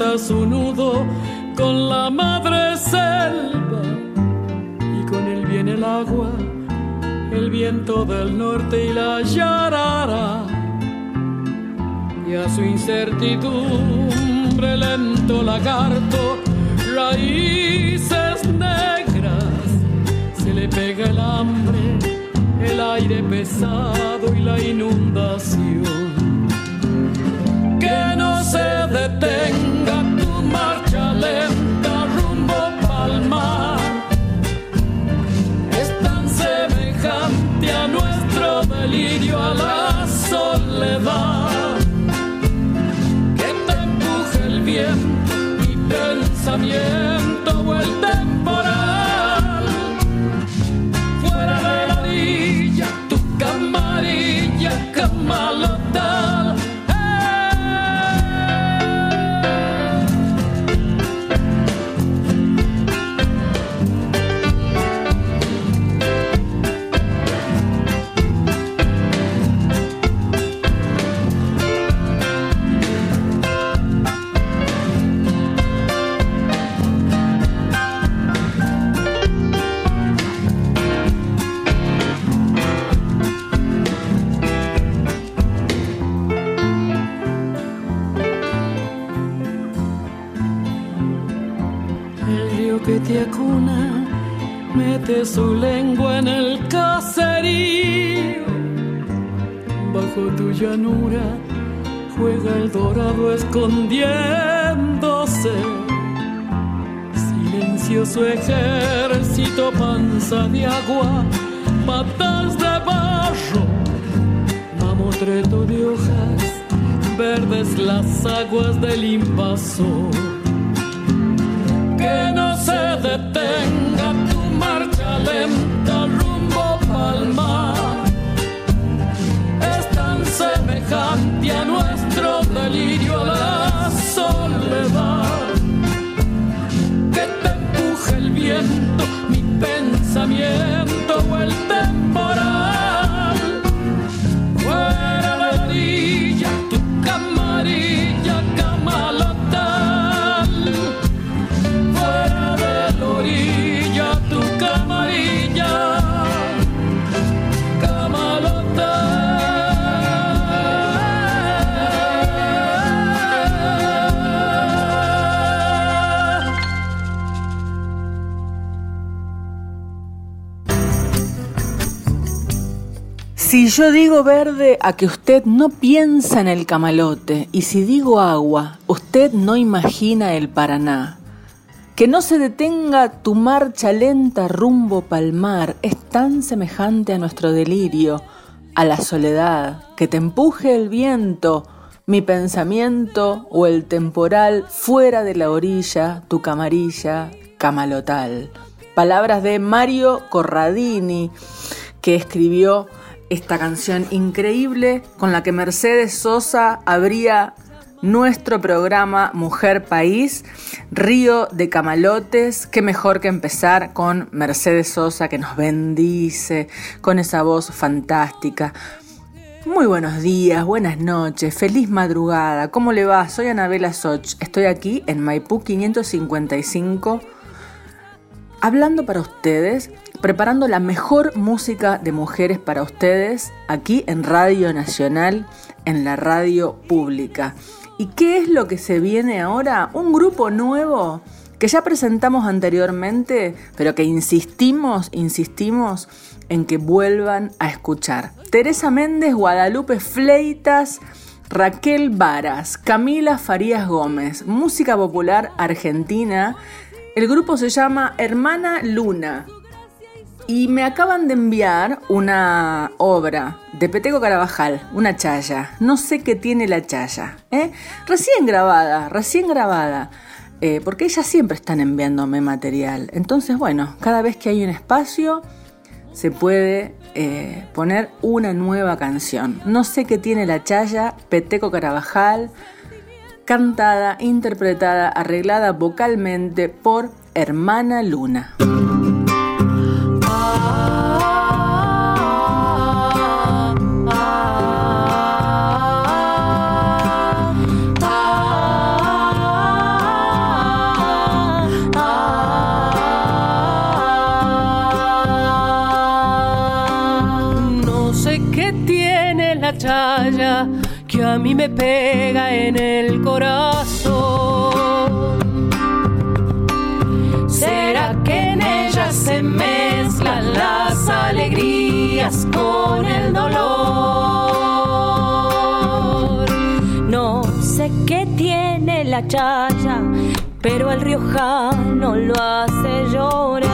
tantas escondiéndose. Silencioso ejército, panza de agua, patas de barro, mamotreto de hojas, verdes las aguas del invasor yo digo verde, a que usted no piensa en el camalote, y si digo agua, usted no imagina el Paraná. Que no se detenga tu marcha lenta rumbo palmar, es tan semejante a nuestro delirio, a la soledad, que te empuje el viento, mi pensamiento o el temporal fuera de la orilla, tu camarilla, camalotal. Palabras de Mario Corradini, que escribió esta canción increíble con la que Mercedes Sosa abría nuestro programa Mujer País, Río de Camalotes. Qué mejor que empezar con Mercedes Sosa que nos bendice con esa voz fantástica. Muy buenos días, buenas noches, feliz madrugada. ¿Cómo le va? Soy Anabela Soch. Estoy aquí en Maipú 555 hablando para ustedes, preparando la mejor música de mujeres para ustedes aquí en Radio Nacional, en la radio pública. ¿Y qué es lo que se viene ahora? Un grupo nuevo que ya presentamos anteriormente, pero que insistimos, insistimos en que vuelvan a escuchar. Teresa Méndez, Guadalupe Fleitas, Raquel Varas, Camila Farías Gómez, música popular argentina. El grupo se llama Hermana Luna. Y me acaban de enviar una obra de Peteco Carabajal, una chaya. No sé qué tiene la chaya. ¿eh? Recién grabada, recién grabada. Eh, porque ellas siempre están enviándome material. Entonces, bueno, cada vez que hay un espacio, se puede eh, poner una nueva canción. No sé qué tiene la chaya, Peteco Carabajal, cantada, interpretada, arreglada vocalmente por Hermana Luna. A mí me pega en el corazón. ¿Será que en ella se mezclan las alegrías con el dolor? No sé qué tiene la chaya, pero el riojano lo hace llorar.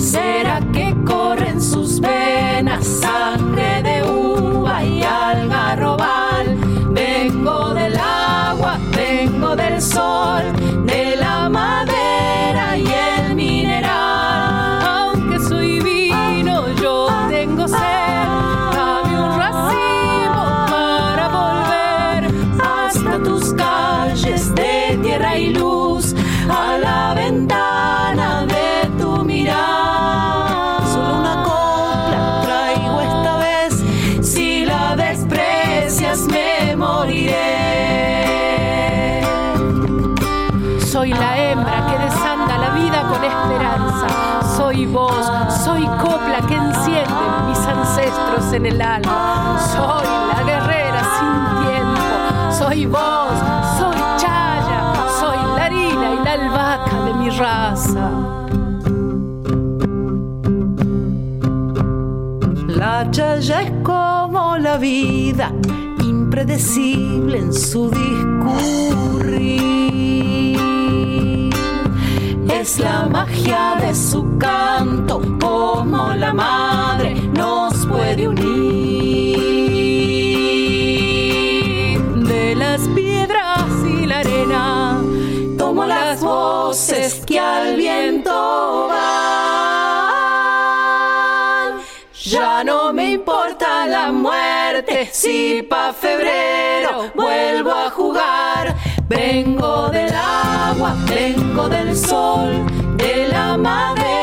¿Será que corren sus venas del sol, en el alma. Soy la guerrera sin tiempo. Soy voz, soy chaya, soy la harina y la albahaca de mi raza. La chaya es como la vida, impredecible en su discurrir. Es la magia de su canto, como la madre nos puede unir. De las piedras y la arena, tomo las voces que al viento van. Ya no me importa la muerte, si pa' febrero vuelvo a jugar. Vengo del agua, vengo del sol, de la madera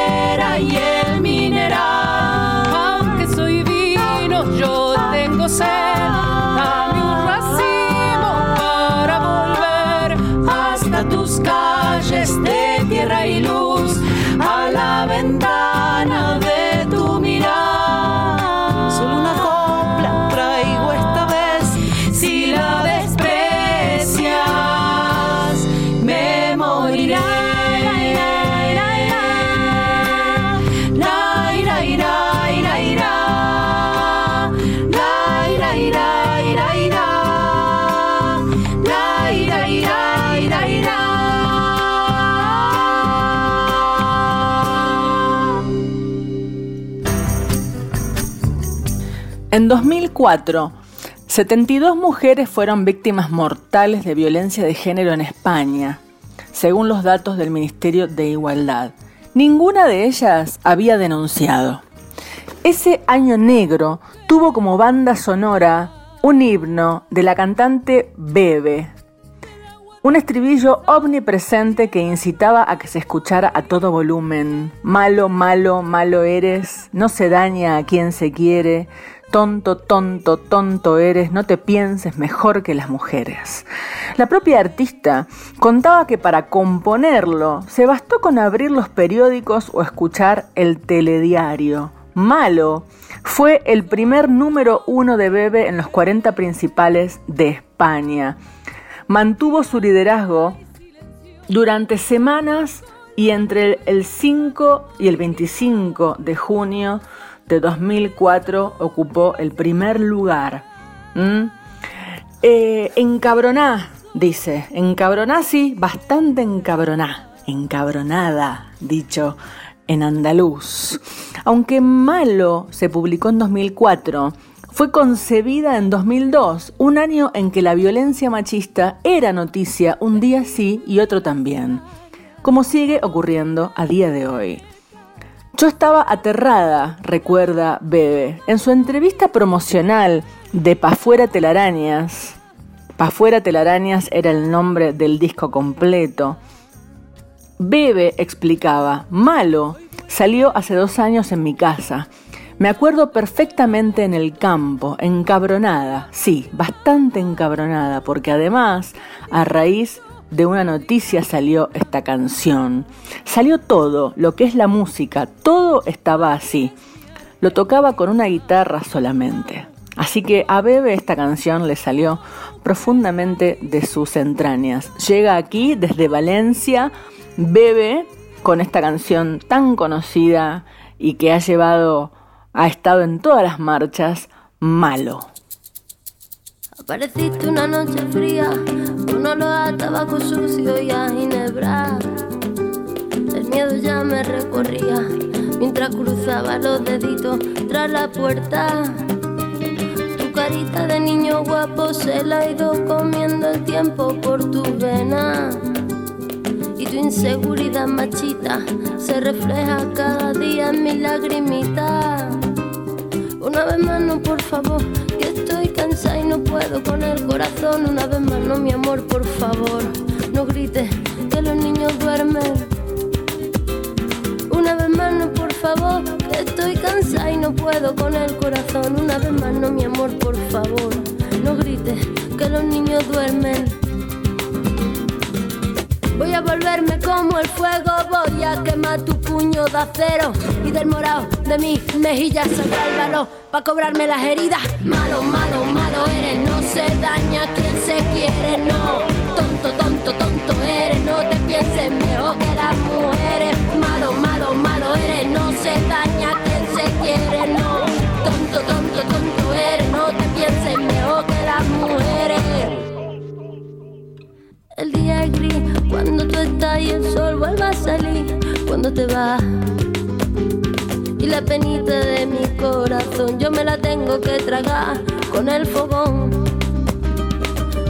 En 2004, 72 mujeres fueron víctimas mortales de violencia de género en España, según los datos del Ministerio de Igualdad. Ninguna de ellas había denunciado. Ese año negro tuvo como banda sonora un himno de la cantante Bebe, un estribillo omnipresente que incitaba a que se escuchara a todo volumen. Malo, malo, malo eres, no se daña a quien se quiere. Tonto, tonto, tonto eres, no te pienses mejor que las mujeres. La propia artista contaba que para componerlo se bastó con abrir los periódicos o escuchar el telediario. Malo fue el primer número uno de Bebe en los 40 principales de España mantuvo su liderazgo durante semanas y entre el 5 y el 25 de junio de 2004 ocupó el primer lugar. ¿Mm? Eh, encabroná, dice, encabroná sí, bastante encabroná, encabronada, dicho en andaluz. Aunque Malo se publicó en 2004, fue concebida en 2002, un año en que la violencia machista era noticia un día sí y otro también, como sigue ocurriendo a día de hoy. Yo estaba aterrada, recuerda Bebe. En su entrevista promocional de Pa' Fuera Telarañas, Pa' Fuera Telarañas era el nombre del disco completo, Bebe explicaba, Malo salió hace dos años en mi casa. Me acuerdo perfectamente en el campo, encabronada, sí, bastante encabronada, porque además, a raíz de una noticia salió esta canción. Salió todo, lo que es la música, todo estaba así. Lo tocaba con una guitarra solamente. Así que a Bebe esta canción le salió profundamente de sus entrañas. Llega aquí desde Valencia, Bebe, con esta canción tan conocida y que ha llevado, ha estado en todas las marchas, Malo. Apareciste una noche fría, con olor a tabaco sucio y a ginebra. El miedo ya me recorría mientras cruzaba los deditos tras la puerta. Tu carita de niño guapo se la ha ido comiendo el tiempo por tu vena. Y tu inseguridad machita se refleja cada día en mi lagrimita. Una vez más, no, por favor, estoy cansada y no puedo con el corazón. Una vez más, no, mi amor, por favor, no grites que los niños duermen. Una vez más, no, por favor, que estoy cansada y no puedo con el corazón. Una vez más, no, mi amor, por favor, el fuego, voy a quemar tu puño de acero y del morado de mi mejilla saldrá el valor para cobrarme las heridas. Malo, malo, malo eres, no se daña quien se quiere, no. Tonto, tonto, tonto eres, no te pienses mejor que las mujeres. Malo, malo, malo eres, no se daña quien se quiere, cuando tú estás y el sol vuelve a salir cuando te vas. Y la penita de mi corazón yo me la tengo que tragar con el fogón.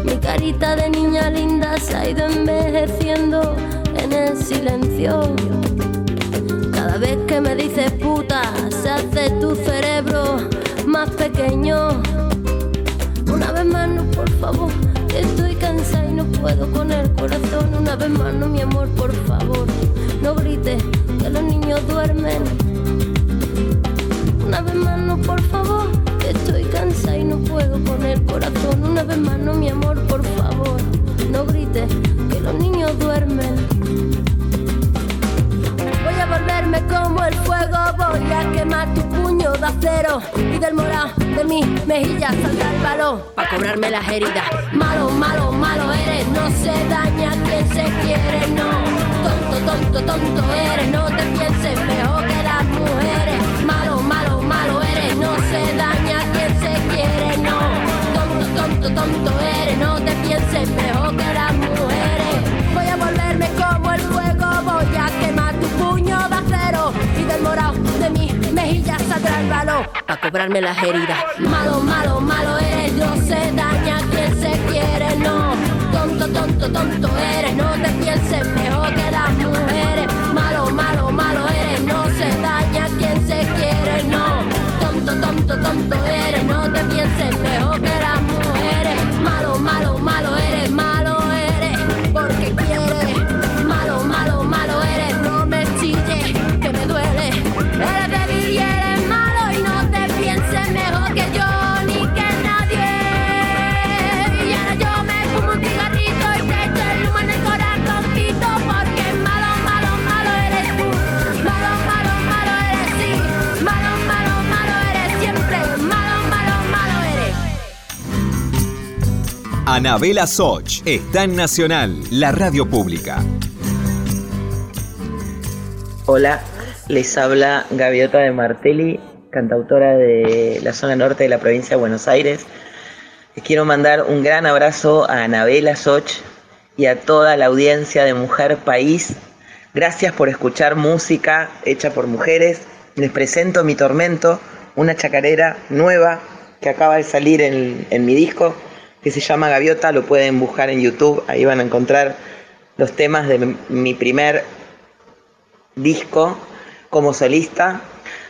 Mi carita de niña linda se ha ido envejeciendo en el silencio. Cada vez que me dices puta, se hace tu cerebro más pequeño. Una vez más, no, por favor, estoy cansada y no puedo con el corazón. Una vez más, no, mi amor, por favor, no grites que los niños duermen. Una vez más, no, por favor, estoy cansada y no puedo con el corazón. Una vez más, no, mi amor, por favor, no grites que los niños duermen. Volverme como el fuego, voy a quemar tu puño de acero y del morado de mi mejilla saldrá el balón para cobrarme las heridas. Malo, malo, malo eres, no se daña quien se quiere, no. Tonto, tonto, tonto eres, no te pienses mejor las heridas. Malo, malo, malo eres, no se daña quien se quiere, no. Tonto, tonto, tonto eres, no te pienses mejor que las mujeres. Malo, malo, malo eres, no se daña quien se quiere, no. Tonto, tonto, tonto eres, no te pienses mejor que Anabela Soch está en Nacional, la radio pública. Hola, les habla Gaviota de Martelli, cantautora de la zona norte de la provincia de Buenos Aires. Les quiero mandar un gran abrazo a Anabela Soch y a toda la audiencia de Mujer País. Gracias por escuchar música hecha por mujeres. Les presento Mi Tormento, una chacarera nueva que acaba de salir en, en mi disco, que se llama Gaviota. Lo pueden buscar en YouTube, ahí van a encontrar los temas de mi- primer disco, como solista.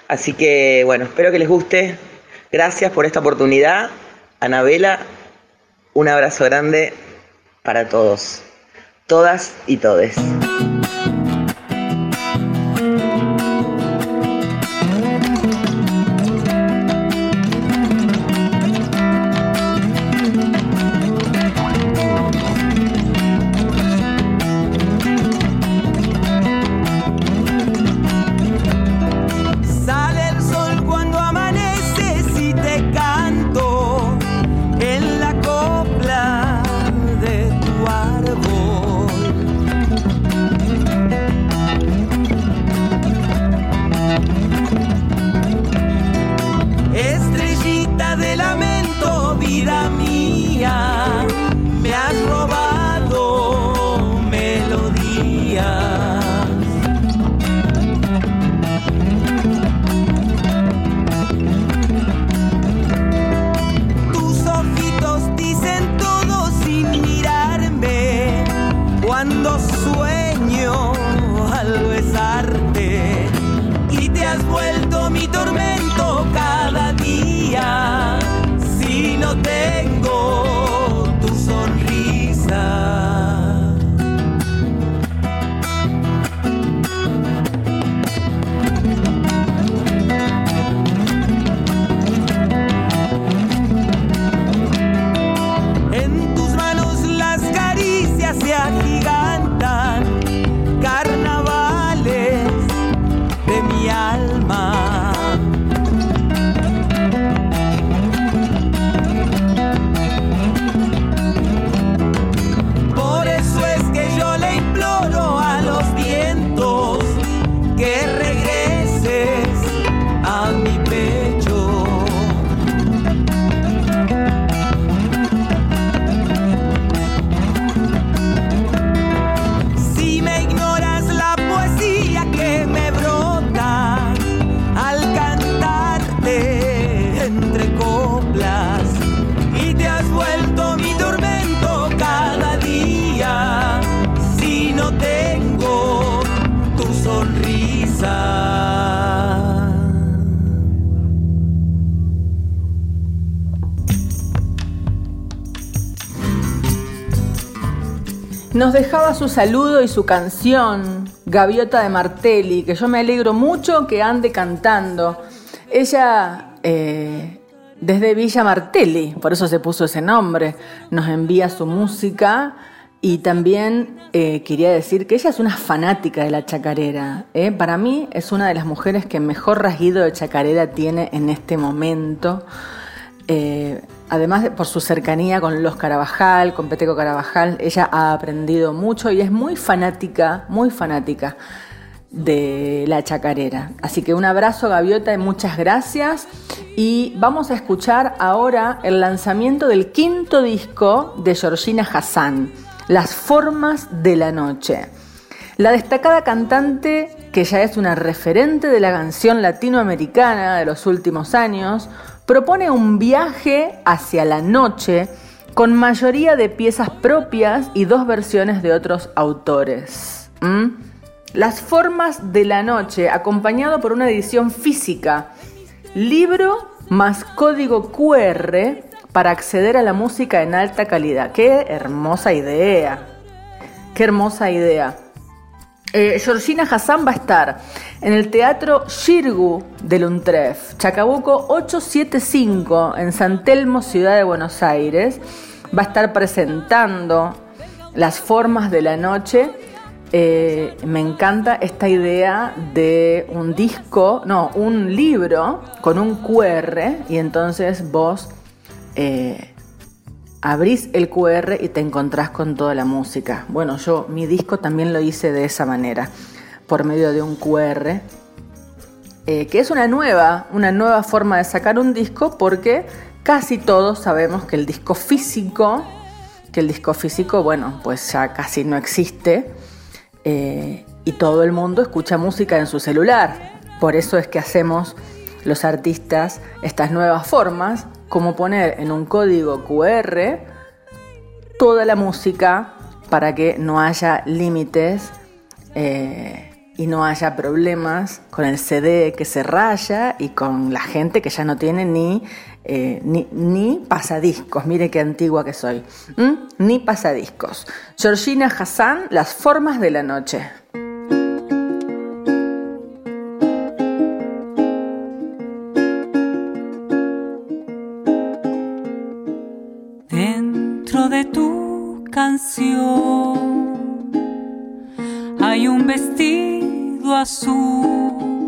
Así que bueno, espero que les guste. Gracias por esta oportunidad. Anabela, un abrazo grande para todos, todas y todes. Su saludo y su canción, Gaviota de Martelli, que yo me alegro mucho que ande cantando. Ella, eh, desde Villa Martelli, por eso se puso ese nombre, nos envía su música y también eh, quería decir que ella es una fanática de la chacarera. ¿eh? Para mí es una de las mujeres que mejor rasguido de chacarera tiene en este momento además por su cercanía con los Carabajal, con Peteco Carabajal, ella ha aprendido mucho y es muy fanática, muy fanática de la chacarera. Así que un abrazo Gaviota y muchas gracias. Y vamos a escuchar ahora el lanzamiento del quinto disco de Georgina Hassan, Las Formas de la Noche. La destacada cantante, que ya es una referente de la canción latinoamericana de los últimos años, propone un viaje hacia la noche con mayoría de piezas propias y dos versiones de otros autores. Las formas de la noche, acompañado por una edición física, libro más código QR para acceder a la música en alta calidad. Qué hermosa idea. Qué hermosa idea. Eh, Georgina Hassan va a estar en el Teatro Shirgu de Luntref, Chacabuco 875, en San Telmo, Ciudad de Buenos Aires. Va a estar presentando las formas de la noche. Eh, me encanta esta idea de un disco, no, un libro con un QR y entonces vos eh, abrís el QR y te encontrás con toda la música. Bueno, yo mi disco también lo hice de esa manera, por medio de un QR, eh, que es una nueva, una nueva forma de sacar un disco porque casi todos sabemos que el disco físico, que el disco físico, bueno, pues ya casi no existe eh, y todo el mundo escucha música en su celular. Por eso es que hacemos los artistas estas nuevas formas como poner en un código QR toda la música para que no haya límites eh, y no haya problemas con el CD que se raya y con la gente que ya no tiene ni, eh, ni, pasadiscos. Mire qué antigua que soy. Ni pasadiscos. Georgina Hassan, Las formas de la noche. Hay un vestido azul,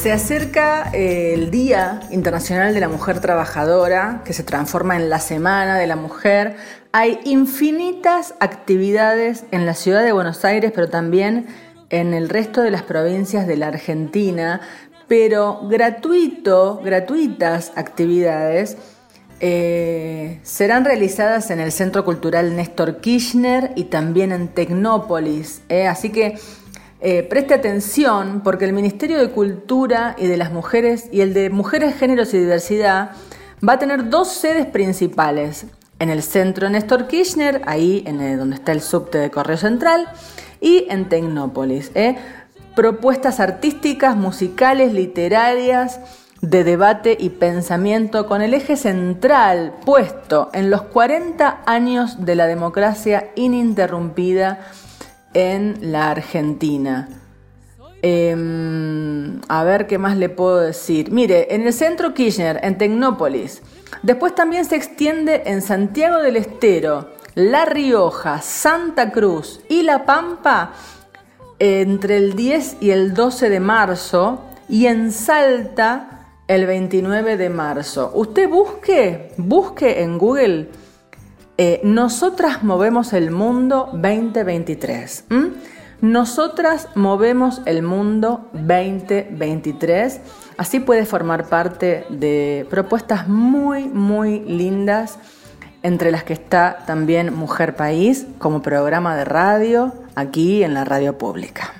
Se acerca eh, el Día Internacional de la Mujer Trabajadora, que se transforma en la Semana de la Mujer. Hay infinitas actividades en la ciudad de Buenos Aires, pero también en el resto de las provincias de la Argentina, pero gratuito, gratuitas actividades eh, serán realizadas en el Centro Cultural Néstor Kirchner y también en Tecnópolis. ¿eh? Así que eh, preste atención porque el Ministerio de Cultura y de las Mujeres y el de Mujeres, Géneros y Diversidad va a tener dos sedes principales. En el centro Néstor Kirchner, ahí en donde está el subte de Correo Central, y en Tecnópolis. ¿eh? Propuestas artísticas, musicales, literarias, de debate y pensamiento con el eje central puesto en los 40 años de la democracia ininterrumpida en la Argentina. Em, a ver qué más le puedo decir. Mire, en el centro Kirchner, en Tecnópolis. Después también se extiende en Santiago del Estero, La Rioja, Santa Cruz y La Pampa entre el 10 y el 12 de marzo y en Salta el 29 de marzo. Usted busque, busque en Google eh, Nosotras movemos el mundo 2023. Nosotras movemos el mundo 2023. Así puede formar parte de propuestas muy, muy lindas, entre las que está también Mujer País como programa de radio aquí en la radio pública.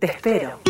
Te espero.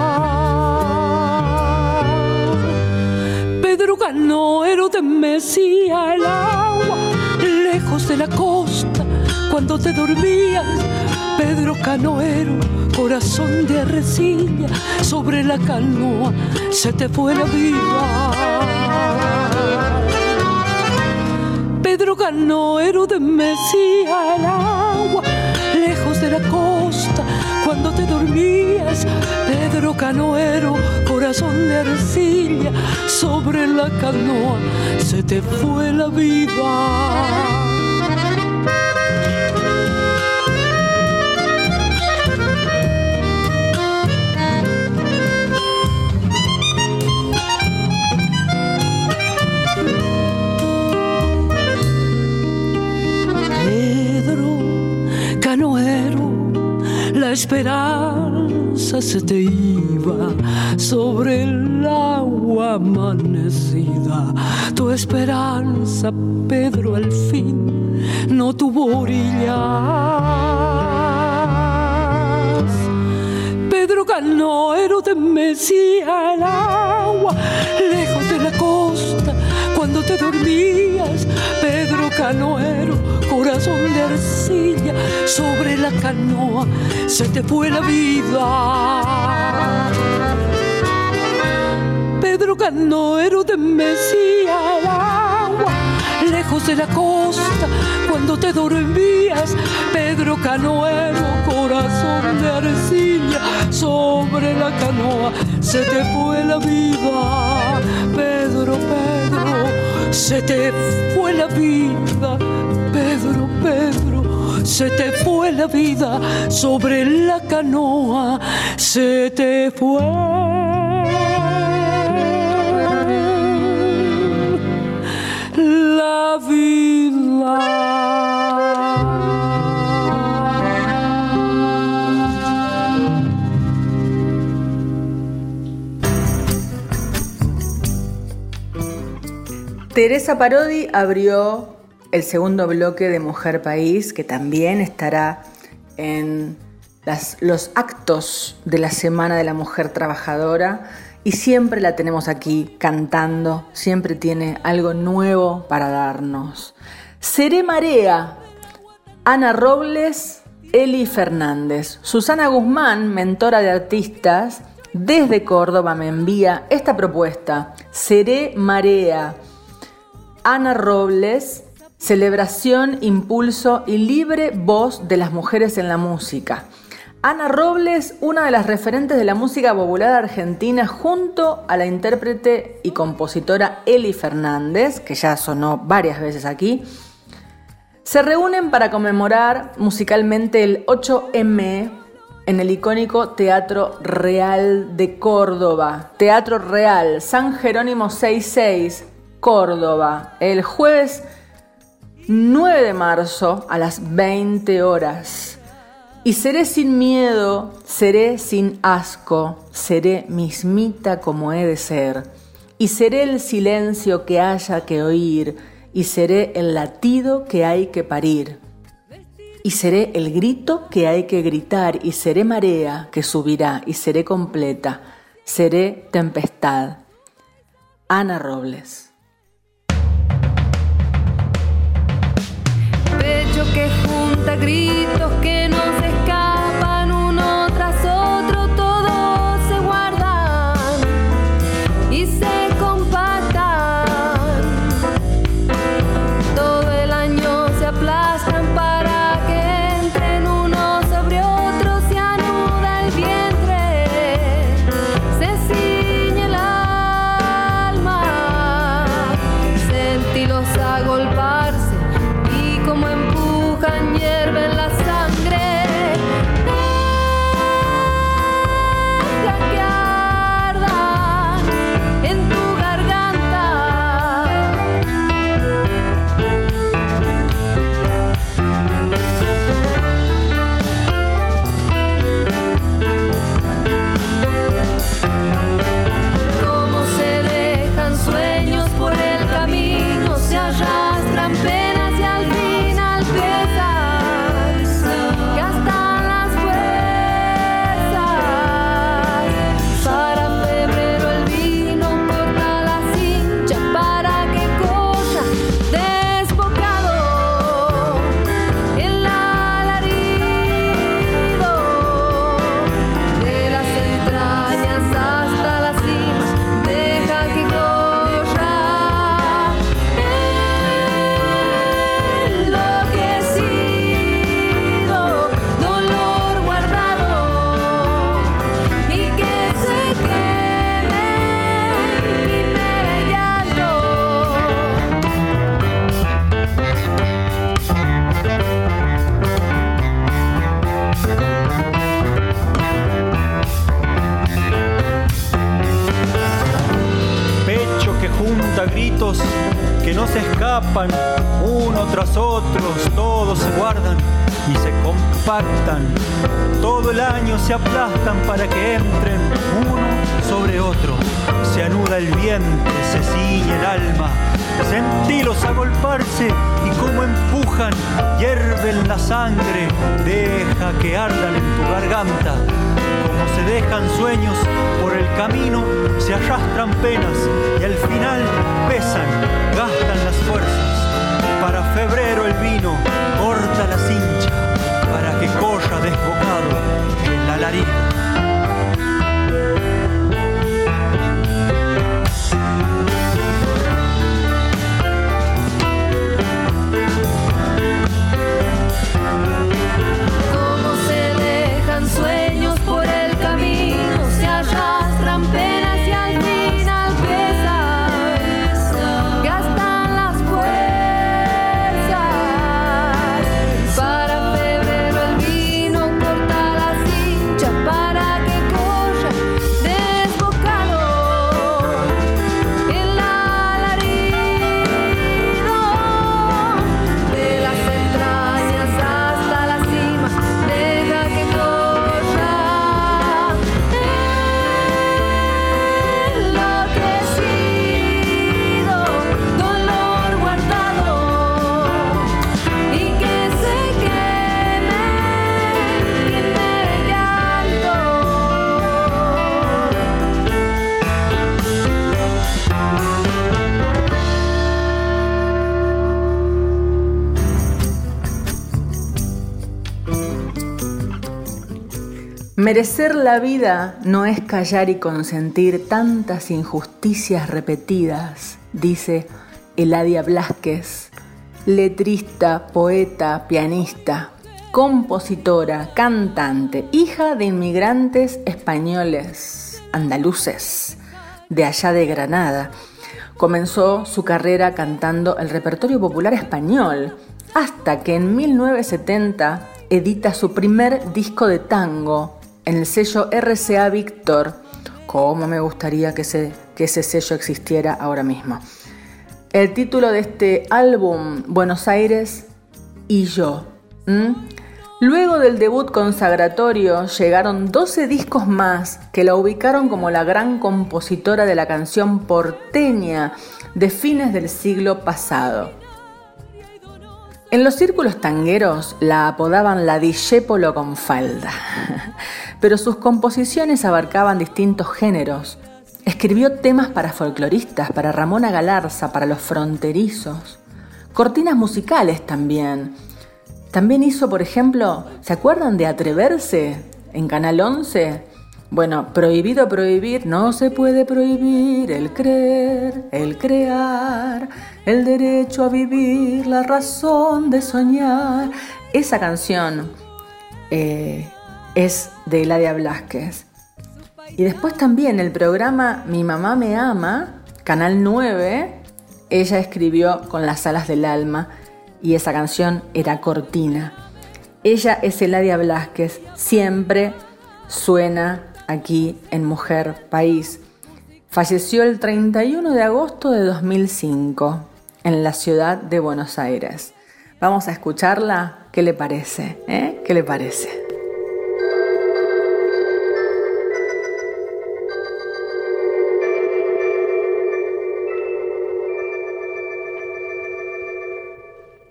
Mecía el agua lejos de la costa cuando te dormías. Pedro Canoero, corazón de arrecilla, sobre la canoa se te fue la vida. Pedro Canoero de Mesía dormías. Pedro Canoero, corazón de arcilla, sobre la canoa se te fue la vida. Esperanza se te iba sobre el agua amanecida. Tu esperanza, Pedro, al fin no tuvo orillas. Pedro Canoero te mecía el agua lejos de la costa cuando te dormías. Pedro Canoero corazón de arcilla sobre la canoa se te fue la vida. Pedro Canoero te mecía el agua lejos de la costa cuando te dormías. Pedro Canoero, corazón de arcilla sobre la canoa se te fue la vida. Pedro, Pedro, se te fue la vida Pedro, se te fue la vida sobre la canoa, se te fue. La vida. Teresa Parodi abrió el segundo bloque de Mujer País, que también estará en los actos de la Semana de la Mujer Trabajadora. Y siempre la tenemos aquí cantando, siempre tiene algo nuevo para darnos. Seré Marea, Ana Robles, Eli Fernández. Susana Guzmán, mentora de artistas, desde Córdoba me envía esta propuesta. Seré Marea. Ana Robles, Celebración, impulso y libre voz de las mujeres en la música. Ana Robles, una de las referentes de la música popular argentina, junto a la intérprete y compositora Eli Fernández, que ya sonó varias veces aquí, se reúnen para conmemorar musicalmente el 8M en el icónico Teatro Real de Córdoba. Teatro Real, San Jerónimo 66, Córdoba, el jueves 9 de marzo a las 20 horas. Y seré sin miedo, seré sin asco, seré mismita como he de ser. Y seré el silencio que haya que oír, y seré el latido que hay que parir. Y seré el grito que hay que gritar, y seré marea que subirá, y seré completa, seré tempestad. Ana Robles. Gritos compactan. Todo el año se aplastan para que entren uno sobre otro. Se anuda el vientre, se ciñe el alma. Sentilos agolparse y como empujan, hierven la sangre, deja que ardan en tu garganta. Como se dejan sueños por el camino, se arrastran penas y al final pesan, gastan las fuerzas. Para febrero el vino corta la cincha para que corra desbocado en la larita. Merecer la vida no es callar y consentir tantas injusticias repetidas, dice Eladia Blasquez, letrista, poeta, pianista, compositora, cantante, hija de inmigrantes españoles, andaluces, de allá de Granada. Comenzó su carrera cantando el repertorio popular español, hasta que en 1970 edita su primer disco de tango, en el sello RCA Víctor, como me gustaría que ese, que ese sello existiera ahora mismo. El título de este álbum, Buenos Aires y yo. Luego del debut consagratorio llegaron 12 discos más que la ubicaron como la gran compositora de la canción porteña de fines del siglo pasado. En los círculos tangueros la apodaban la Dijépolo con falda, pero sus composiciones abarcaban distintos géneros. Escribió temas para folcloristas, para Ramona Galarza, para los fronterizos, cortinas musicales también. También hizo, por ejemplo, ¿se acuerdan de Atreverse en Canal 11? Bueno, prohibido prohibir, no se puede prohibir el creer, el crear, el derecho a vivir, la razón de soñar. Esa canción eh, es de Eladia Blasquez. Y después también el programa Mi mamá me ama, Canal 9, ella escribió con las alas del alma y esa canción era cortina. Ella es Eladia Blasquez, siempre suena aquí en Mujer País. Falleció el 31 de agosto de 2005 en la ciudad de Buenos Aires. Vamos a escucharla. ¿Qué le parece? Eh? ¿Qué le parece?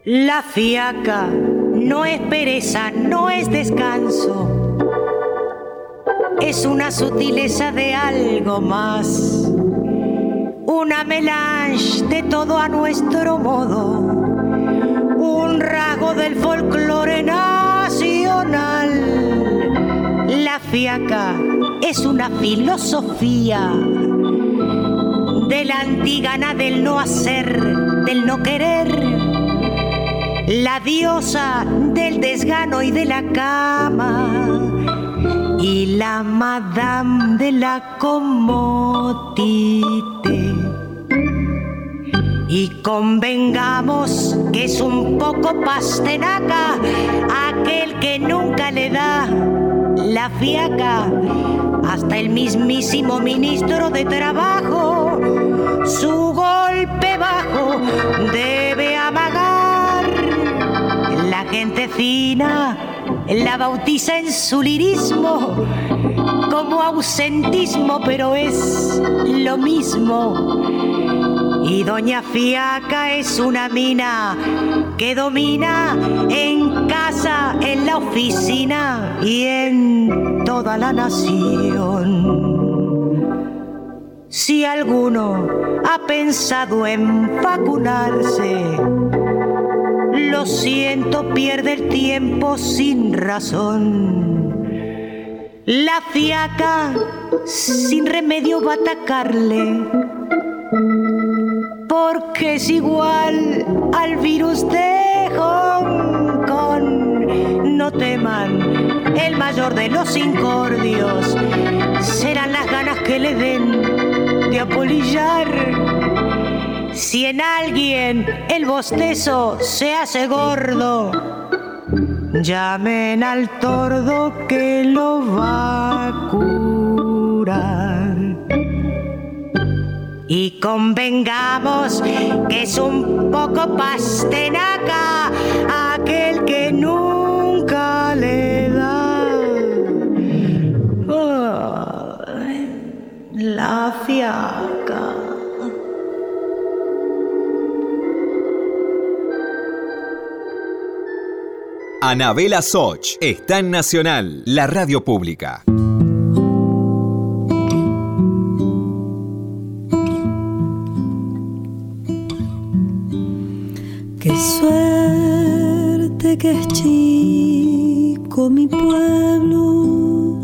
La fiaca no es pereza, no es descanso es una sutileza de algo más, una melange de todo a nuestro modo, un rasgo del folclore nacional. La fiaca es una filosofía de la antigana del no hacer, del no querer, la diosa del desgano y de la cama y la madame de la comodité. Y convengamos que es un poco pastenaca aquel que nunca le da la fiaca hasta el mismísimo ministro de Trabajo. Su golpe va debe amagar. La gente fina la bautiza en su lirismo como ausentismo, pero es lo mismo. Y Doña Fiaca es una mina que domina en casa, en la oficina y en toda la nación. Si alguno ha pensado en vacunarse, lo siento, pierde el tiempo sin razón. La fiaca sin remedio va a atacarle, porque es igual al virus de Hong Kong. No teman, el mayor de los incordios serán las ganas que le den de apolillar si en alguien el bostezo se hace gordo, llamen al tordo que lo va a curar. Y convengamos que es un poco pastenaca aquel que nunca le da la fiaca. Anabela Soch está en Nacional, la radio pública. Qué suerte que es chico mi pueblo,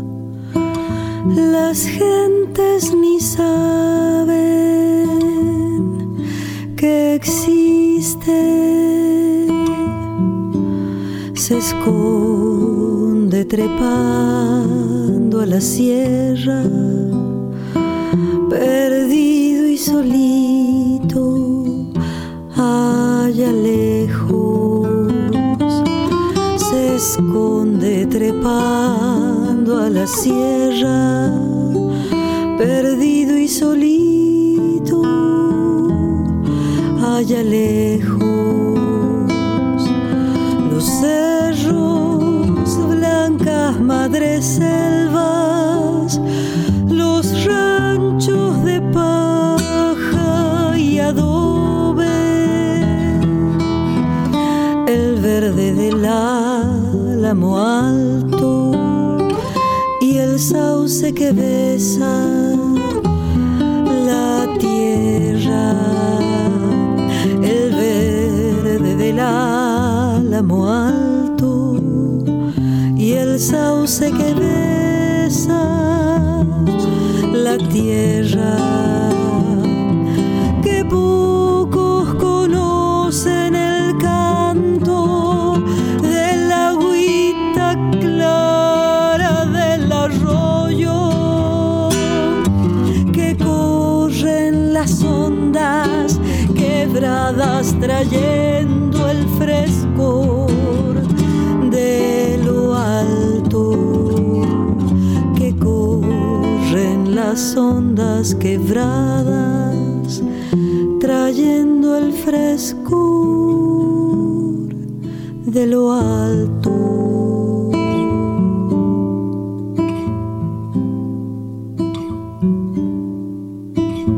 las gentes ni saben que existe se esconde trepando a la sierra, perdido y solito, allá lejos. Se esconde trepando a la sierra, perdido y solito, allá lejos. Madres selvas, los ranchos de paja y adobe, el verde del álamo alto y el sauce que besa sauce que besa la tierra. Que pocos conocen el canto de la agüita clara del arroyo. Que corren las ondas quebradas trayendo las ondas quebradas, trayendo el frescor de lo alto.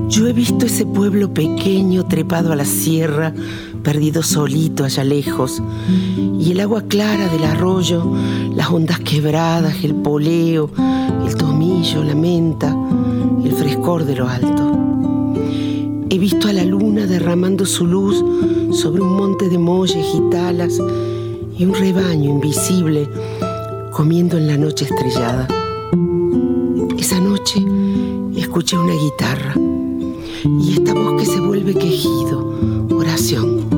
Yo he visto ese pueblo pequeño trepado a la sierra, perdido solito allá lejos, y el agua clara del arroyo, las ondas quebradas, el poleo, el tomillo, la menta, de lo alto. He visto a la luna derramando su luz sobre un monte de molles y talas y un rebaño invisible comiendo en la noche estrellada. Esa noche escuché una guitarra y esta voz que se vuelve quejido, oración,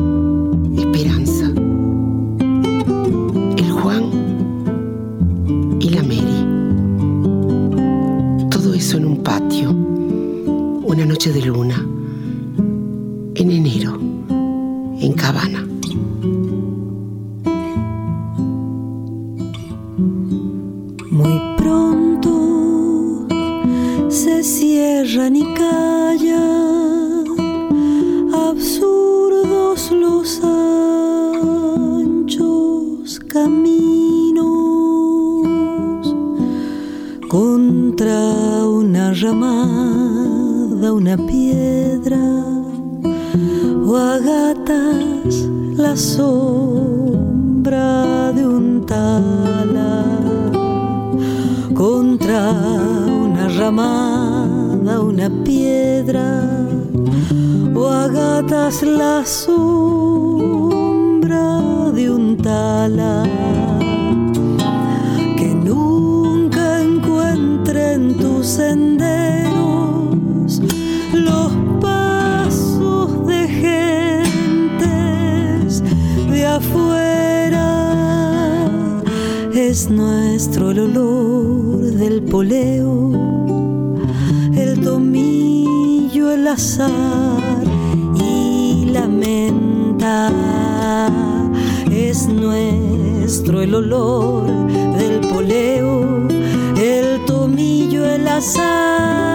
noche de luna, y la menta es nuestro el olor del poleo, el tomillo, el azar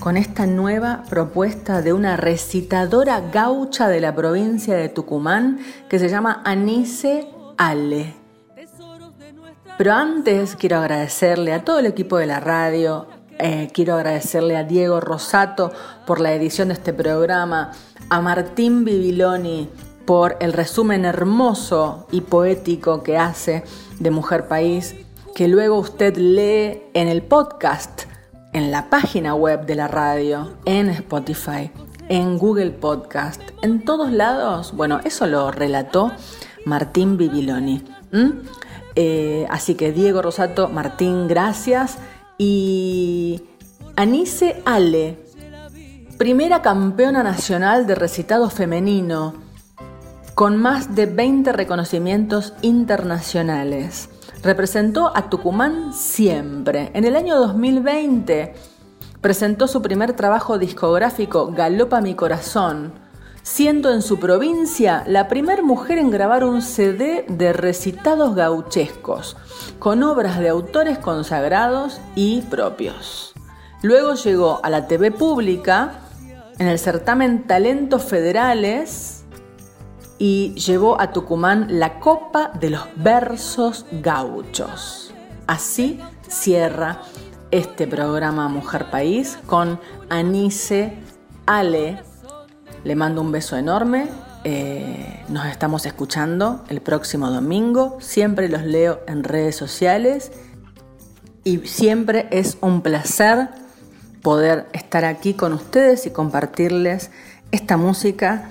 con esta nueva propuesta de una recitadora gaucha de la provincia de Tucumán que se llama Anise Ale. Pero antes quiero agradecerle a todo el equipo de la radio, eh, quiero agradecerle a Diego Rosato por la edición de este programa, a Martín Bibiloni por el resumen hermoso y poético que hace de Mujer País, que luego usted lee en el podcast, en la página web de la radio, en Spotify, en Google Podcast, en todos lados. Bueno, eso lo relató Martín Bibiloni. Eh, así que Diego Rosato, Martín, gracias. Y Anise Ale, primera campeona nacional de recitado femenino, con más de 20 reconocimientos internacionales. Representó a Tucumán siempre. En el año 2020 presentó su primer trabajo discográfico, Galopa mi corazón, siendo en su provincia la primer mujer en grabar un CD de recitados gauchescos, con obras de autores consagrados y propios. Luego llegó a la TV pública en el certamen Talentos Federales y llevó a Tucumán la Copa de los Versos Gauchos. Así cierra este programa Mujer País con Anise Ale. Le mando un beso enorme. Eh, nos estamos escuchando el próximo domingo. Siempre los leo en redes sociales. Y siempre es un placer poder estar aquí con ustedes y compartirles esta música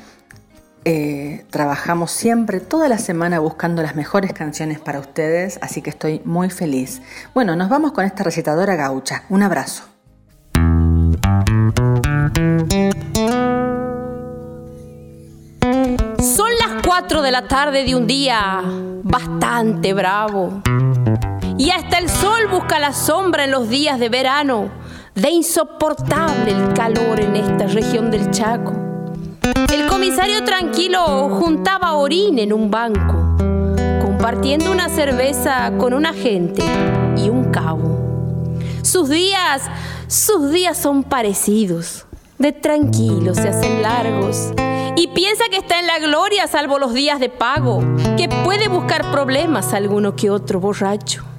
eh, trabajamos siempre, toda la semana, buscando las mejores canciones para ustedes, así que estoy muy feliz. Bueno, nos vamos con esta recitadora gaucha. Un abrazo. Son las 4 de la tarde de un día bastante bravo. Y hasta el sol busca la sombra en los días de verano. De insoportable el calor en esta región del Chaco. El comisario tranquilo juntaba orín en un banco, compartiendo una cerveza con un agente y un cabo. Sus días, sus días son parecidos. De tranquilo se hacen largos. Y piensa que está en la gloria salvo los días de pago, que puede buscar problemas alguno que otro borracho.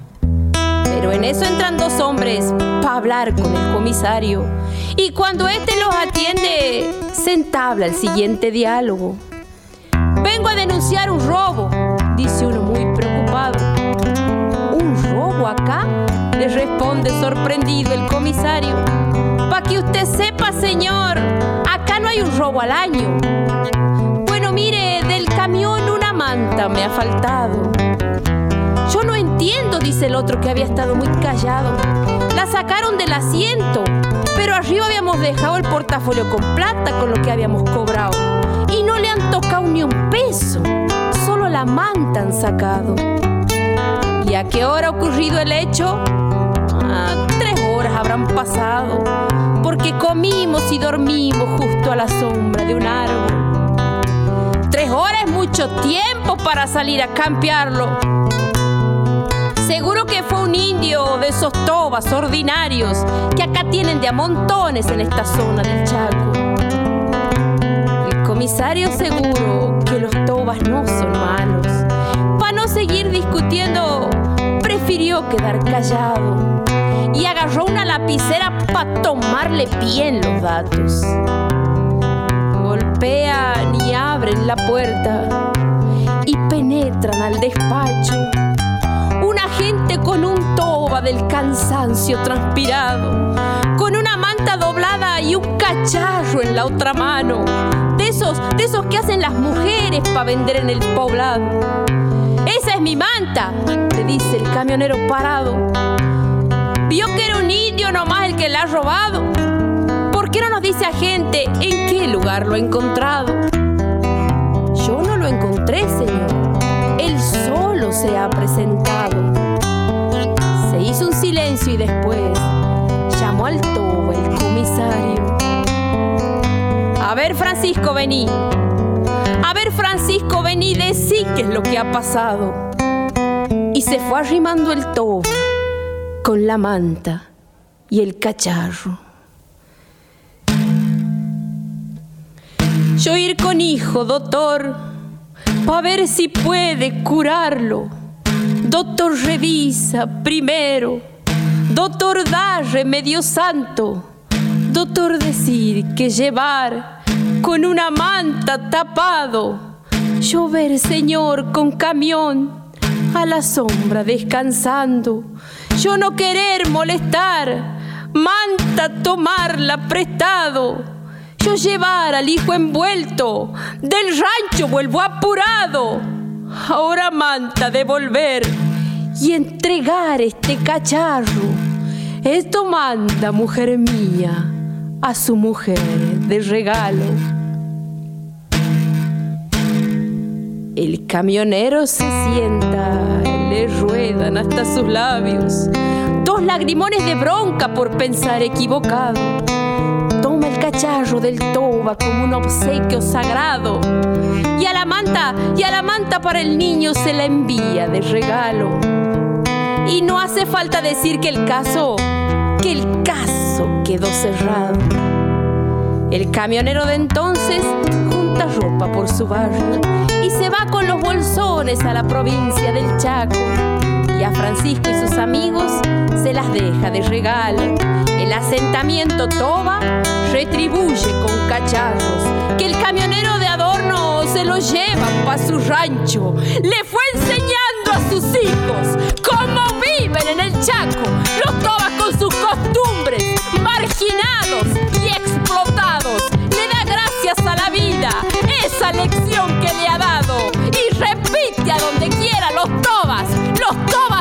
Pero en eso entran dos hombres para hablar con el comisario. Y cuando éste los atiende, se entabla el siguiente diálogo. Vengo a denunciar un robo, dice uno muy preocupado. ¿Un robo acá? Le responde sorprendido el comisario. Para que usted sepa, señor, acá no hay un robo al año. Bueno, mire, del camión una manta me ha faltado. Yo no entiendo, dice el otro que había estado muy callado. La sacaron del asiento, pero arriba habíamos dejado el portafolio con plata con lo que habíamos cobrado. Y no le han tocado ni un peso, solo la manta han sacado. ¿Y a qué hora ha ocurrido el hecho? Ah, tres horas habrán pasado, porque comimos y dormimos justo a la sombra de un árbol. Tres horas es mucho tiempo para salir a campearlo. Seguro que fue un indio de esos tobas ordinarios que acá tienen de a montones en esta zona del Chaco. El comisario seguro que los tobas no son malos. Para no seguir discutiendo, prefirió quedar callado y agarró una lapicera para tomarle bien los datos. Golpean y abren la puerta y penetran al despacho con un toba del cansancio transpirado, con una manta doblada y un cacharro en la otra mano, de esos, de esos que hacen las mujeres para vender en el poblado. Esa es mi manta, le dice el camionero parado. Vio que era un indio nomás el que la ha robado. ¿Por qué no nos dice a gente en qué lugar lo ha encontrado? Yo no lo encontré, señor. Él solo se ha presentado. Y después llamó al tobo el comisario. A ver, Francisco, vení. A ver, Francisco, vení, decí qué es lo que ha pasado. Y se fue arrimando el tobo con la manta y el cacharro. Yo ir con hijo, doctor, pa' ver si puede curarlo. Doctor, revisa primero. Doctor, da remedio santo. Doctor, decir que llevar con una manta tapado. Llover, señor, con camión a la sombra descansando. Yo no querer molestar, manta tomarla prestado yo llevar al hijo envuelto, del rancho vuelvo apurado. Ahora manta devolver y entregar este cacharro. Esto manda, mujer mía, a su mujer de regalo. El camionero se sienta, le ruedan hasta sus labios dos lagrimones de bronca por pensar equivocado cacharro del toba como un obsequio sagrado. Y a la manta, y a la manta para el niño se la envía de regalo. Y no hace falta decir que el caso, el caso quedó cerrado. El camionero de entonces junta ropa por su barrio y se va con los bolsones a la provincia del Chaco. Y a Francisco y sus amigos se las deja de regalo. El asentamiento Toba retribuye con cacharros que el camionero de adorno se lo lleva pa' su rancho. Le fue enseñando a sus hijos cómo viven en el Chaco los Tobas con sus cosas y explotados. Le da gracias a la vida esa lección que le ha dado y repite a donde quiera los tobas, los tobas